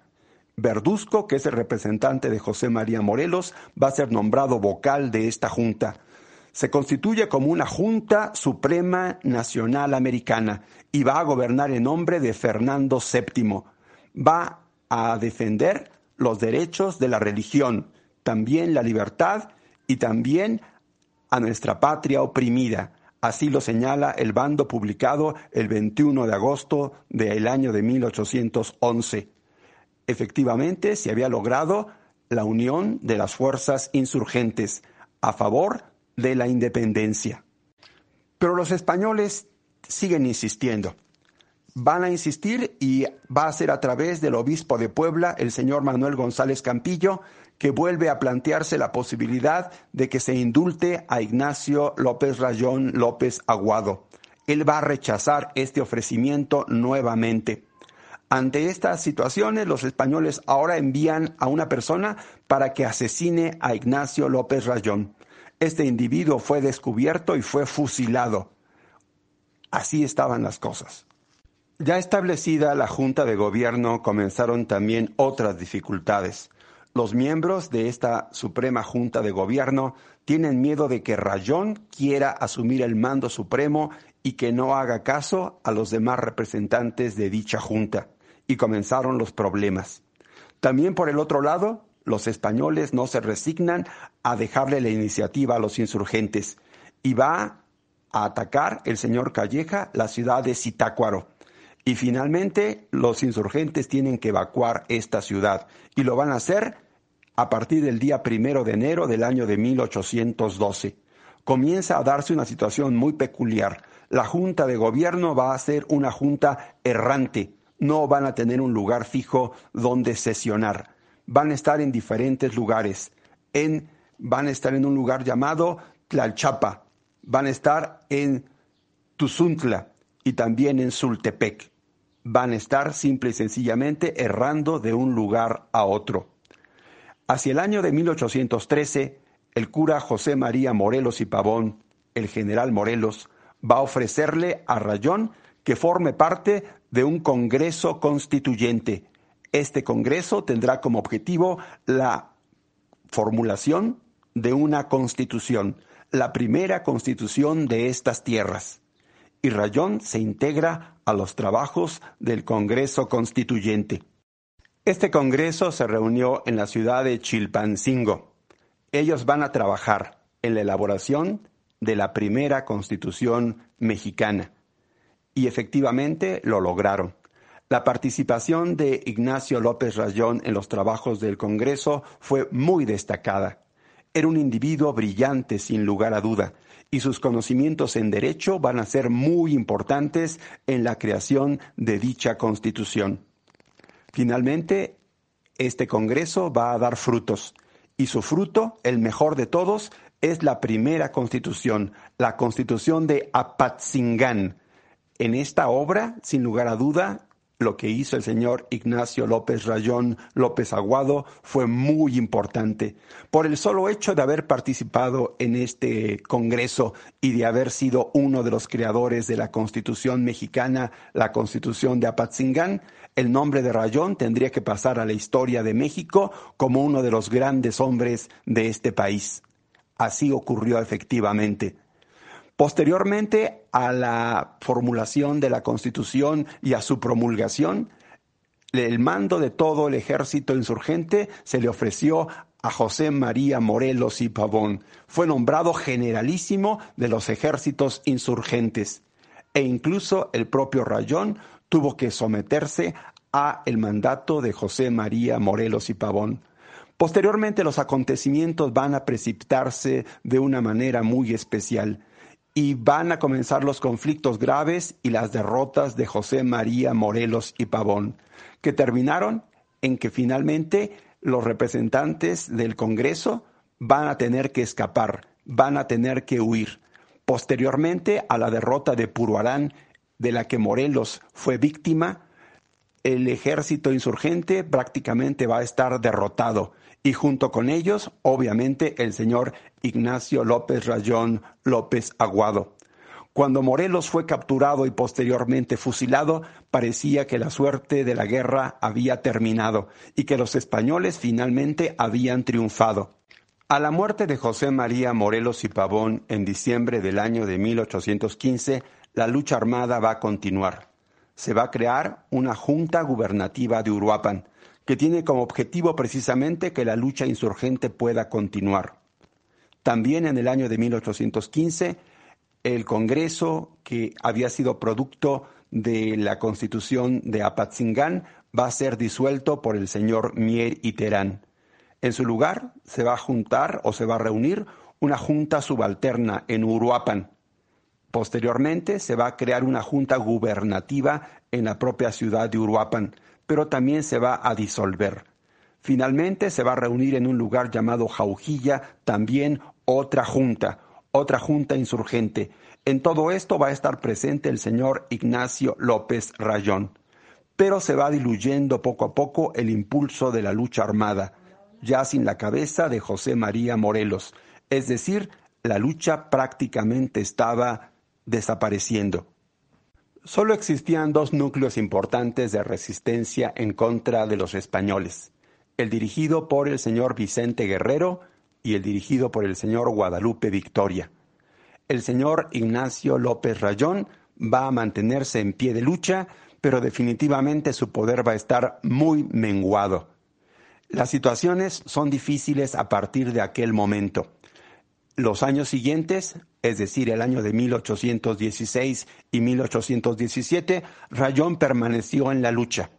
Verduzco, que es el representante de José María Morelos, va a ser nombrado vocal de esta junta. Se constituye como una Junta Suprema Nacional Americana y va a gobernar en nombre de Fernando VII. Va a defender los derechos de la religión, también la libertad y también a nuestra patria oprimida. Así lo señala el bando publicado el 21 de agosto del año de 1811 efectivamente se había logrado la unión de las fuerzas insurgentes a favor de la independencia. Pero los españoles siguen insistiendo. Van a insistir y va a ser a través del obispo de Puebla, el señor Manuel González Campillo, que vuelve a plantearse la posibilidad de que se indulte a Ignacio López Rayón López Aguado. Él va a rechazar este ofrecimiento nuevamente. Ante estas situaciones, los españoles ahora envían a una persona para que asesine a Ignacio López Rayón. Este individuo fue descubierto y fue fusilado. Así estaban las cosas. Ya establecida la Junta de Gobierno, comenzaron también otras dificultades. Los miembros de esta Suprema Junta de Gobierno tienen miedo de que Rayón quiera asumir el mando supremo y que no haga caso a los demás representantes de dicha Junta y comenzaron los problemas. También por el otro lado, los españoles no se resignan a dejarle la iniciativa a los insurgentes y va a atacar el señor Calleja la ciudad de Zitácuaro. Y finalmente los insurgentes tienen que evacuar esta ciudad y lo van a hacer a partir del día primero de enero del año de 1812. Comienza a darse una situación muy peculiar. La junta de gobierno va a ser una junta errante. No van a tener un lugar fijo donde sesionar. Van a estar en diferentes lugares. En, van a estar en un lugar llamado Tlalchapa. Van a estar en Tuzuntla y también en Sultepec. Van a estar simple y sencillamente errando de un lugar a otro. Hacia el año de 1813, el cura José María Morelos y Pavón, el general Morelos, va a ofrecerle a Rayón que forme parte de un Congreso Constituyente. Este Congreso tendrá como objetivo la formulación de una constitución, la primera constitución de estas tierras y Rayón se integra a los trabajos del Congreso Constituyente. Este Congreso se reunió en la ciudad de Chilpancingo. Ellos van a trabajar en la elaboración de la primera constitución mexicana. Y efectivamente lo lograron. La participación de Ignacio López Rayón en los trabajos del Congreso fue muy destacada. Era un individuo brillante, sin lugar a duda, y sus conocimientos en derecho van a ser muy importantes en la creación de dicha constitución. Finalmente, este Congreso va a dar frutos, y su fruto, el mejor de todos, es la primera constitución, la constitución de Apatzingán. En esta obra, sin lugar a duda, lo que hizo el señor Ignacio López Rayón López Aguado fue muy importante. Por el solo hecho de haber participado en este Congreso y de haber sido uno de los creadores de la Constitución mexicana, la Constitución de Apatzingán, el nombre de Rayón tendría que pasar a la historia de México como uno de los grandes hombres de este país. Así ocurrió efectivamente. Posteriormente a la formulación de la Constitución y a su promulgación, el mando de todo el ejército insurgente se le ofreció a José María Morelos y Pavón. Fue nombrado generalísimo de los ejércitos insurgentes e incluso el propio Rayón tuvo que someterse a el mandato de José María Morelos y Pavón. Posteriormente los acontecimientos van a precipitarse de una manera muy especial y van a comenzar los conflictos graves y las derrotas de José María Morelos y Pavón, que terminaron en que finalmente los representantes del Congreso van a tener que escapar, van a tener que huir. Posteriormente a la derrota de Puruarán, de la que Morelos fue víctima, el ejército insurgente prácticamente va a estar derrotado y junto con ellos, obviamente, el señor Ignacio López Rayón López Aguado. Cuando Morelos fue capturado y posteriormente fusilado, parecía que la suerte de la guerra había terminado y que los españoles finalmente habían triunfado. A la muerte de José María Morelos y Pavón en diciembre del año de 1815, la lucha armada va a continuar. Se va a crear una junta gubernativa de Uruapan, que tiene como objetivo precisamente que la lucha insurgente pueda continuar. También en el año de 1815, el Congreso, que había sido producto de la constitución de Apatzingán, va a ser disuelto por el señor Mier y Terán. En su lugar se va a juntar o se va a reunir una junta subalterna en Uruapan. Posteriormente se va a crear una junta gubernativa en la propia ciudad de Uruapan, pero también se va a disolver. Finalmente se va a reunir en un lugar llamado Jaujilla también otra junta, otra junta insurgente. En todo esto va a estar presente el señor Ignacio López Rayón. Pero se va diluyendo poco a poco el impulso de la lucha armada, ya sin la cabeza de José María Morelos. Es decir, la lucha prácticamente estaba desapareciendo. Solo existían dos núcleos importantes de resistencia en contra de los españoles, el dirigido por el señor Vicente Guerrero y el dirigido por el señor Guadalupe Victoria. El señor Ignacio López Rayón va a mantenerse en pie de lucha, pero definitivamente su poder va a estar muy menguado. Las situaciones son difíciles a partir de aquel momento. Los años siguientes es decir, el año de 1816 y 1817, Rayón permaneció en la lucha.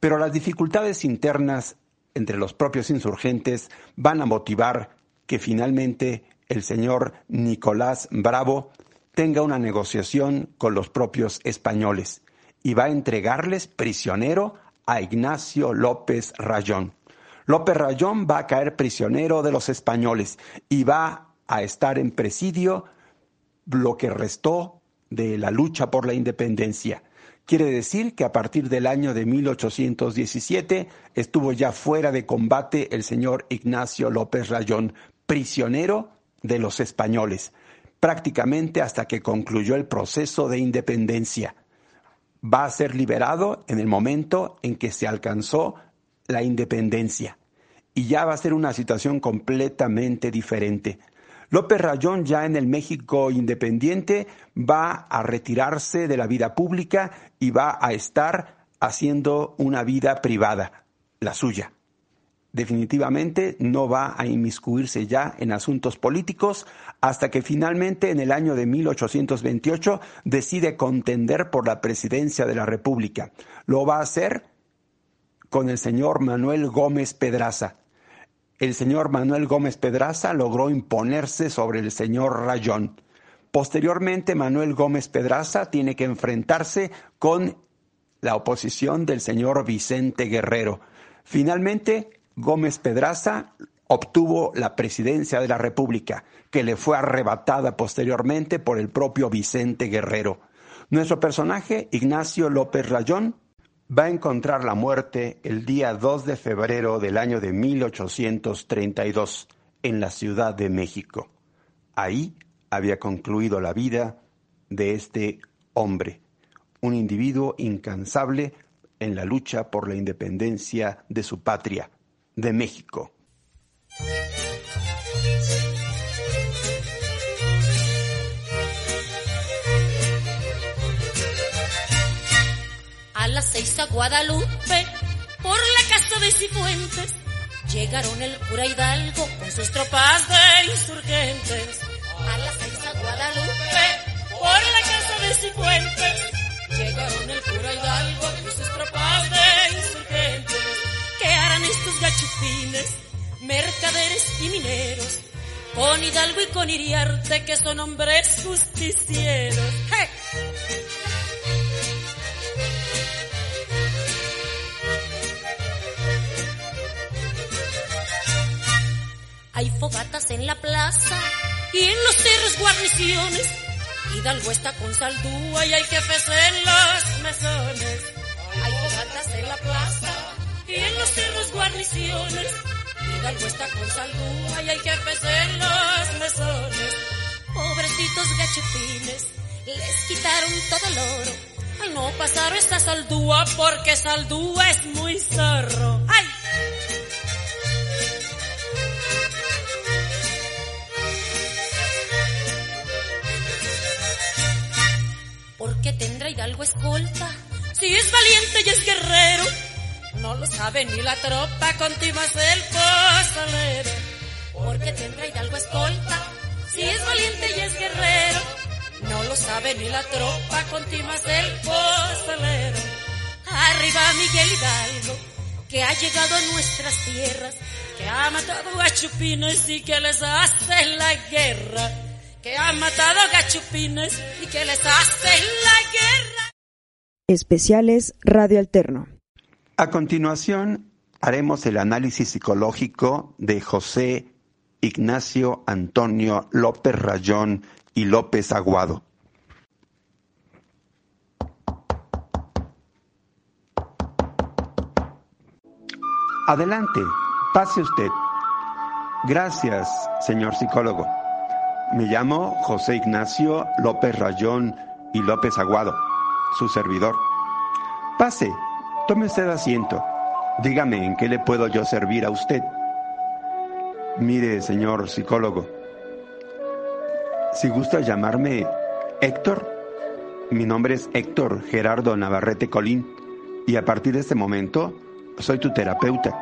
Pero las dificultades internas entre los propios insurgentes van a motivar que finalmente el señor Nicolás Bravo tenga una negociación con los propios españoles y va a entregarles prisionero a Ignacio López Rayón. López Rayón va a caer prisionero de los españoles y va a estar en presidio lo que restó de la lucha por la independencia. Quiere decir que a partir del año de 1817 estuvo ya fuera de combate el señor Ignacio López Rayón, prisionero de los españoles, prácticamente hasta que concluyó el proceso de independencia. Va a ser liberado en el momento en que se alcanzó la independencia. Y ya va a ser una situación completamente diferente. López Rayón ya en el México independiente va a retirarse de la vida pública y va a estar haciendo una vida privada, la suya. Definitivamente no va a inmiscuirse ya en asuntos políticos hasta que finalmente en el año de 1828 decide contender por la presidencia de la República. Lo va a hacer con el señor Manuel Gómez Pedraza, el señor Manuel Gómez Pedraza logró imponerse sobre el señor Rayón. Posteriormente, Manuel Gómez Pedraza tiene que enfrentarse con la oposición del señor Vicente Guerrero. Finalmente, Gómez Pedraza obtuvo la presidencia de la República, que le fue arrebatada posteriormente por el propio Vicente Guerrero. Nuestro personaje, Ignacio López Rayón, va a encontrar la muerte el día 2 de febrero del año de 1832 en la Ciudad de México. Ahí había concluido la vida de este hombre, un individuo incansable en la lucha por la independencia de su patria, de México. Las seis a Guadalupe, por la casa de Cifuentes, llegaron el cura Hidalgo con sus tropas de insurgentes. A las seis a Guadalupe, por la casa de Cifuentes, llegaron el cura Hidalgo con sus tropas de insurgentes. ¿Qué harán estos gachupines, mercaderes y mineros? Con Hidalgo y con Iriarte, que son hombres justicieros. ¡Hey! Hay fogatas en la plaza y en los cerros guarniciones. Hidalgo está con saldúa y hay jefes en los mesones. Hay fogatas en la plaza y en los cerros guarniciones. Hidalgo está con saldúa y hay jefes en los mesones. Pobrecitos gachupines, les quitaron todo el oro. Al no pasar esta saldúa porque saldúa es muy zorro. ¡Ay! ¿Por qué tendrá Hidalgo escolta? Si es valiente y es guerrero. No lo sabe ni la tropa, continúa el pozolero. ¿Por qué tendrá Hidalgo escolta? Si es valiente y es guerrero. No lo sabe ni la tropa, continúa el pozolero. Arriba Miguel Hidalgo, que ha llegado a nuestras tierras, que ha matado a chupines y que les hace la guerra que ha matado gachupines y que les hace la guerra. Especiales Radio Alterno. A continuación, haremos el análisis psicológico de José Ignacio Antonio López Rayón y López Aguado. Adelante, pase usted. Gracias, señor psicólogo. Me llamo José Ignacio López Rayón y López Aguado, su servidor. Pase, tome usted asiento. Dígame en qué le puedo yo servir a usted. Mire, señor psicólogo, si gusta llamarme Héctor, mi nombre es Héctor Gerardo Navarrete Colín y a partir de este momento soy tu terapeuta.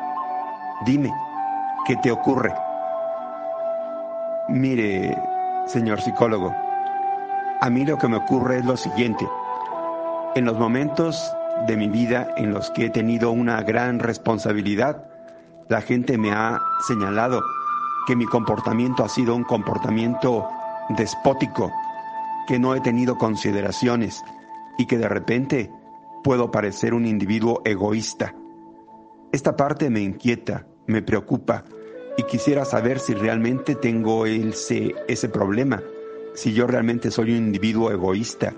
Dime, ¿qué te ocurre? Mire, señor psicólogo, A mí lo que me ocurre es lo siguiente. En los momentos de mi vida en los que he tenido una gran responsabilidad, la gente me ha señalado que mi comportamiento ha sido un comportamiento despótico, que no he tenido consideraciones y que de repente puedo parecer un individuo egoísta. Esta parte me inquieta, me preocupa y quisiera saber si realmente tengo ese, ese problema, si yo realmente soy un individuo egoísta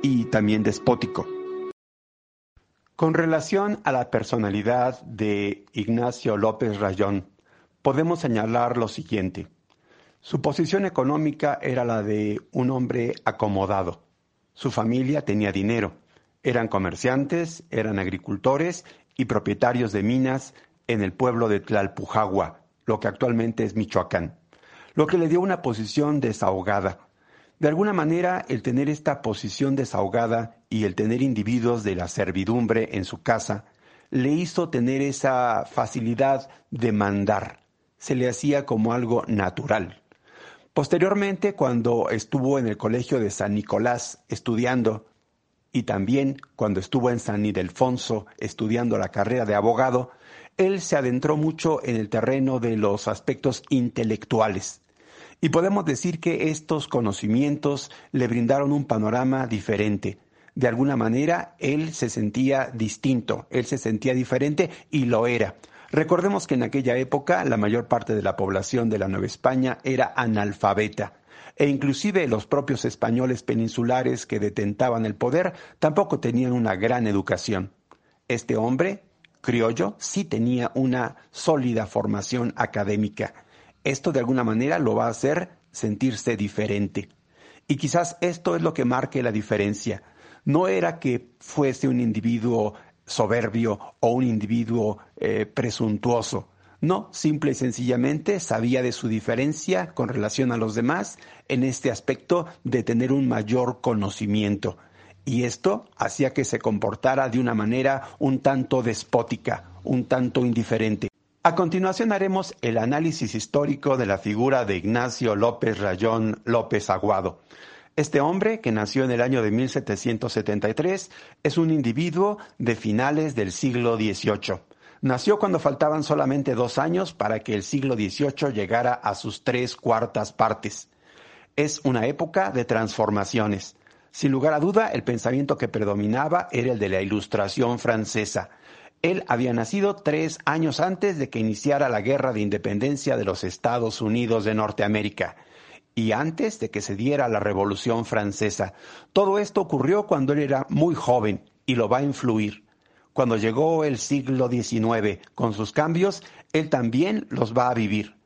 y también despótico. Con relación a la personalidad de Ignacio López Rayón, podemos señalar lo siguiente. Su posición económica era la de un hombre acomodado. Su familia tenía dinero. Eran comerciantes, eran agricultores y propietarios de minas en el pueblo de Tlalpujagua, lo que actualmente es Michoacán, lo que le dio una posición desahogada. De alguna manera, el tener esta posición desahogada y el tener individuos de la servidumbre en su casa le hizo tener esa facilidad de mandar. Se le hacía como algo natural. Posteriormente, cuando estuvo en el colegio de San Nicolás estudiando y también cuando estuvo en San Ildefonso estudiando la carrera de abogado, él se adentró mucho en el terreno de los aspectos intelectuales. Y podemos decir que estos conocimientos le brindaron un panorama diferente. De alguna manera, él se sentía distinto, él se sentía diferente y lo era. Recordemos que en aquella época la mayor parte de la población de la Nueva España era analfabeta e inclusive los propios españoles peninsulares que detentaban el poder tampoco tenían una gran educación. Este hombre, criollo, sí tenía una sólida formación académica esto de alguna manera lo va a hacer sentirse diferente. Y quizás esto es lo que marque la diferencia. No era que fuese un individuo soberbio o un individuo eh, presuntuoso. No, simple y sencillamente sabía de su diferencia con relación a los demás en este aspecto de tener un mayor conocimiento. Y esto hacía que se comportara de una manera un tanto despótica, un tanto indiferente. A continuación haremos el análisis histórico de la figura de Ignacio López Rayón López Aguado. Este hombre, que nació en el año de 1773, es un individuo de finales del siglo XVIII. Nació cuando faltaban solamente dos años para que el siglo XVIII llegara a sus tres cuartas partes. Es una época de transformaciones. Sin lugar a duda, el pensamiento que predominaba era el de la Ilustración francesa, él había nacido tres años antes de que iniciara la guerra de independencia de los Estados Unidos de Norteamérica y antes de que se diera la Revolución Francesa. Todo esto ocurrió cuando él era muy joven y lo va a influir. Cuando llegó el siglo XIX con sus cambios, él también los va a vivir.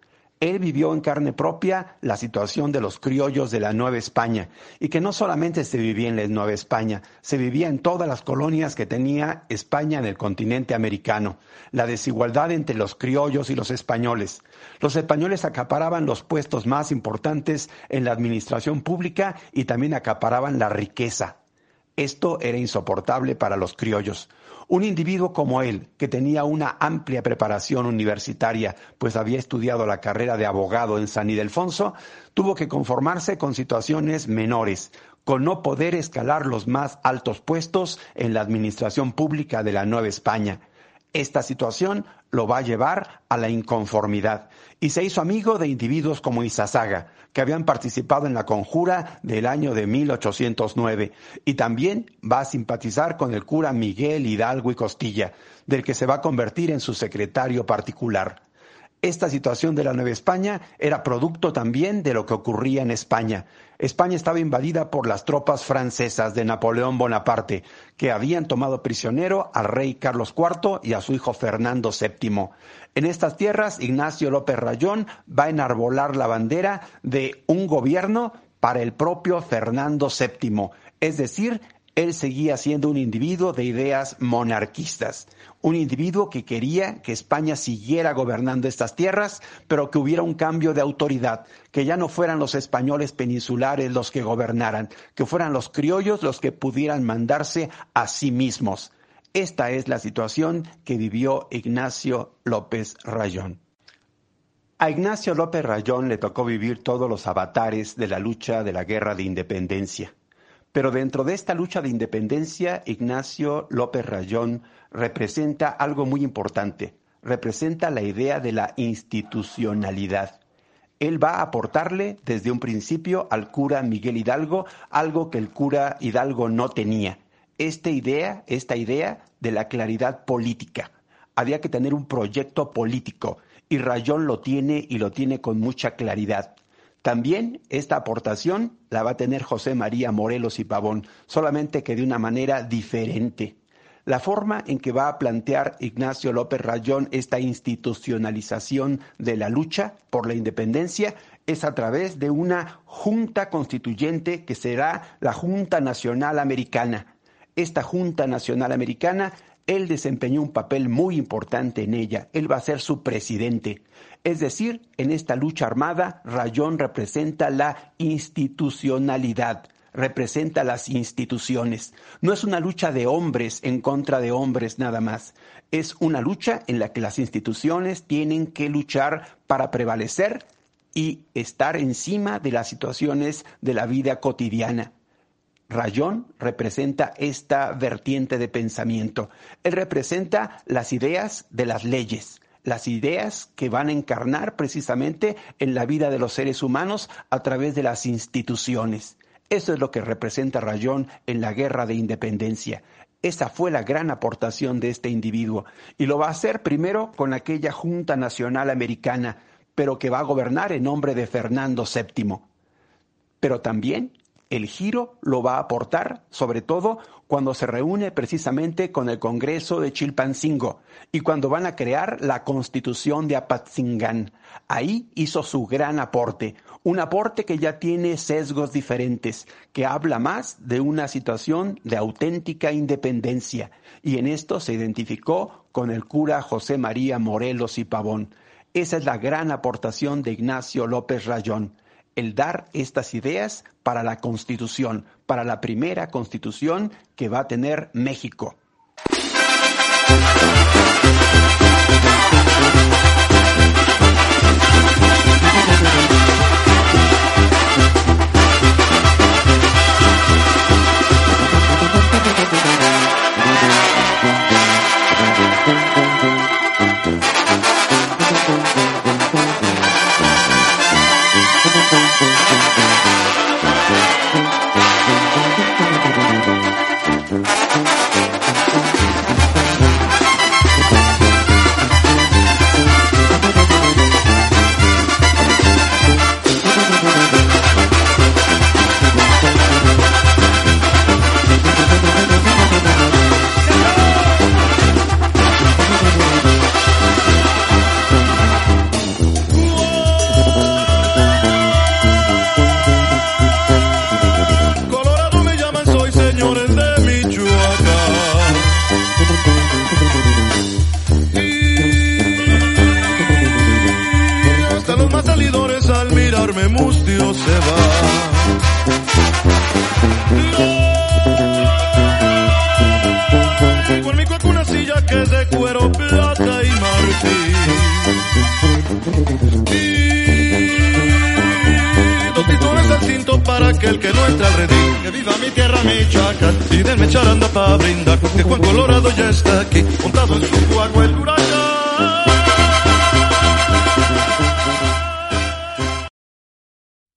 Él vivió en carne propia la situación de los criollos de la Nueva España y que no solamente se vivía en la Nueva España, se vivía en todas las colonias que tenía España en el continente americano, la desigualdad entre los criollos y los españoles. Los españoles acaparaban los puestos más importantes en la administración pública y también acaparaban la riqueza. Esto era insoportable para los criollos. Un individuo como él, que tenía una amplia preparación universitaria, pues había estudiado la carrera de abogado en San Ildefonso, tuvo que conformarse con situaciones menores, con no poder escalar los más altos puestos en la administración pública de la Nueva España. Esta situación lo va a llevar a la inconformidad y se hizo amigo de individuos como Izazaga, que habían participado en la conjura del año de 1809 y también va a simpatizar con el cura Miguel Hidalgo y Costilla, del que se va a convertir en su secretario particular. Esta situación de la Nueva España era producto también de lo que ocurría en España. España estaba invadida por las tropas francesas de Napoleón Bonaparte, que habían tomado prisionero al rey Carlos IV y a su hijo Fernando VII. En estas tierras, Ignacio López Rayón va a enarbolar la bandera de un gobierno para el propio Fernando VII, es decir, él seguía siendo un individuo de ideas monarquistas, un individuo que quería que España siguiera gobernando estas tierras, pero que hubiera un cambio de autoridad, que ya no fueran los españoles peninsulares los que gobernaran, que fueran los criollos los que pudieran mandarse a sí mismos. Esta es la situación que vivió Ignacio López Rayón. A Ignacio López Rayón le tocó vivir todos los avatares de la lucha de la guerra de independencia. Pero dentro de esta lucha de independencia, Ignacio López Rayón representa algo muy importante. Representa la idea de la institucionalidad. Él va a aportarle desde un principio al cura Miguel Hidalgo algo que el cura Hidalgo no tenía. Esta idea, esta idea de la claridad política. Había que tener un proyecto político y Rayón lo tiene y lo tiene con mucha claridad. También esta aportación la va a tener José María Morelos y Pavón, solamente que de una manera diferente. La forma en que va a plantear Ignacio López Rayón esta institucionalización de la lucha por la independencia es a través de una junta constituyente que será la Junta Nacional Americana. Esta Junta Nacional Americana, él desempeñó un papel muy importante en ella. Él va a ser su presidente. Es decir, en esta lucha armada, Rayón representa la institucionalidad, representa las instituciones. No es una lucha de hombres en contra de hombres nada más. Es una lucha en la que las instituciones tienen que luchar para prevalecer y estar encima de las situaciones de la vida cotidiana. Rayón representa esta vertiente de pensamiento. Él representa las ideas de las leyes las ideas que van a encarnar precisamente en la vida de los seres humanos a través de las instituciones. Eso es lo que representa Rayón en la guerra de independencia. Esa fue la gran aportación de este individuo y lo va a hacer primero con aquella Junta Nacional Americana, pero que va a gobernar en nombre de Fernando VII. Pero también el giro lo va a aportar, sobre todo cuando se reúne precisamente con el Congreso de Chilpancingo y cuando van a crear la Constitución de Apatzingán. Ahí hizo su gran aporte, un aporte que ya tiene sesgos diferentes, que habla más de una situación de auténtica independencia, y en esto se identificó con el cura José María Morelos y Pavón. Esa es la gran aportación de Ignacio López Rayón el dar estas ideas para la constitución, para la primera constitución que va a tener México.